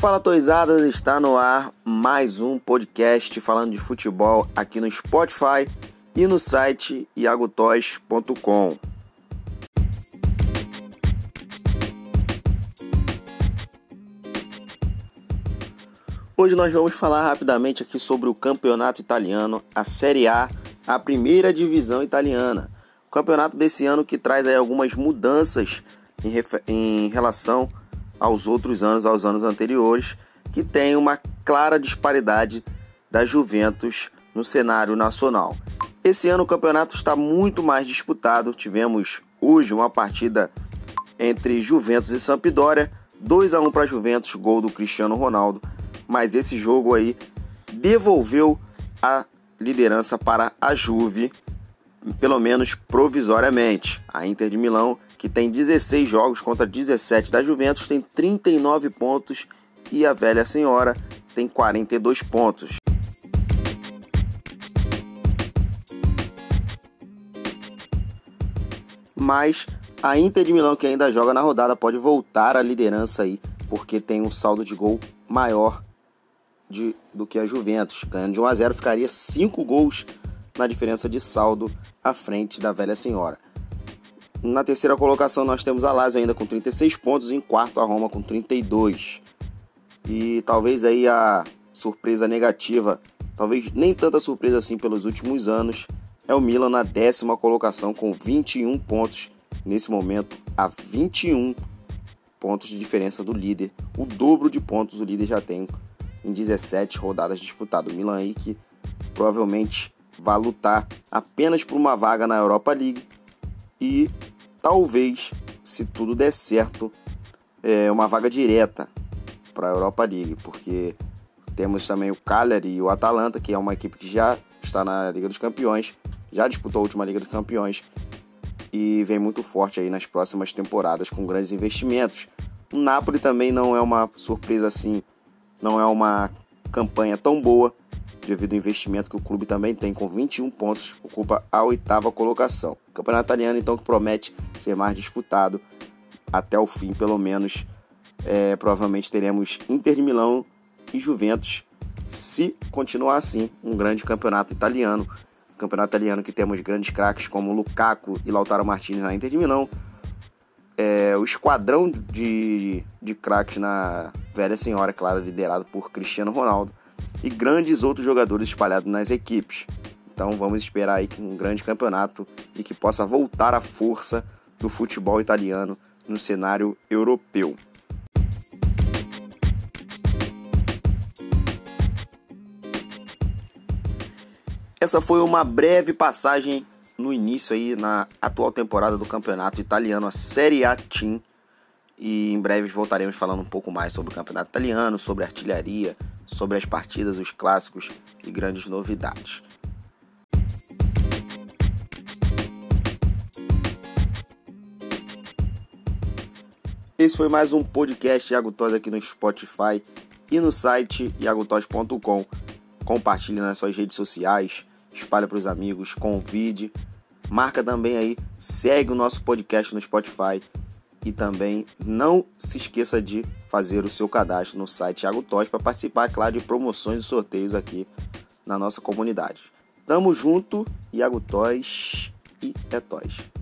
Fala Toizadas, está no ar mais um podcast falando de futebol aqui no Spotify e no site iagotois.com. Hoje nós vamos falar rapidamente aqui sobre o campeonato italiano, a Série A, a primeira divisão italiana. O campeonato desse ano que traz aí algumas mudanças em, em relação aos outros anos, aos anos anteriores, que tem uma clara disparidade da Juventus no cenário nacional. Esse ano o campeonato está muito mais disputado. Tivemos hoje uma partida entre Juventus e Sampdoria, 2 a 1 para Juventus, gol do Cristiano Ronaldo, mas esse jogo aí devolveu a liderança para a Juve, pelo menos provisoriamente. A Inter de Milão que tem 16 jogos contra 17 da Juventus, tem 39 pontos e a velha senhora tem 42 pontos. Mas a Inter de Milão, que ainda joga na rodada, pode voltar à liderança aí, porque tem um saldo de gol maior de, do que a Juventus. Ganhando de 1 a 0 ficaria 5 gols na diferença de saldo à frente da velha senhora. Na terceira colocação nós temos a Lazio ainda com 36 pontos, em quarto a Roma com 32. E talvez aí a surpresa negativa, talvez nem tanta surpresa assim pelos últimos anos, é o Milan na décima colocação com 21 pontos. Nesse momento, a 21 pontos de diferença do líder. O dobro de pontos o líder já tem em 17 rodadas disputadas. O Milan aí que provavelmente vai lutar apenas por uma vaga na Europa League e talvez, se tudo der certo, é uma vaga direta para a Europa League, porque temos também o Cagliari e o Atalanta, que é uma equipe que já está na Liga dos Campeões, já disputou a última Liga dos Campeões e vem muito forte aí nas próximas temporadas com grandes investimentos. O Napoli também não é uma surpresa assim, não é uma campanha tão boa, devido ao investimento que o clube também tem, com 21 pontos, ocupa a oitava colocação. O campeonato italiano, então, que promete ser mais disputado até o fim, pelo menos. É, provavelmente teremos Inter de Milão e Juventus, se continuar assim, um grande campeonato italiano. Campeonato italiano que temos grandes craques como Lukaku e Lautaro Martinez na Inter de Milão. É, o esquadrão de, de craques na Velha Senhora, claro, liderado por Cristiano Ronaldo e grandes outros jogadores espalhados nas equipes. Então vamos esperar aí um grande campeonato e que possa voltar a força do futebol italiano no cenário europeu. Essa foi uma breve passagem no início aí na atual temporada do campeonato italiano, a Série A Team. E em breve voltaremos falando um pouco mais sobre o campeonato italiano, sobre artilharia, sobre as partidas, os clássicos e grandes novidades. Esse foi mais um podcast Iago Toys aqui no Spotify e no site iagotoys.com. Compartilhe nas suas redes sociais, espalhe para os amigos, convide. Marca também aí, segue o nosso podcast no Spotify e também não se esqueça de fazer o seu cadastro no site Thiago Toys para participar, claro, de promoções e sorteios aqui na nossa comunidade. Tamo junto, Iago Toys e é.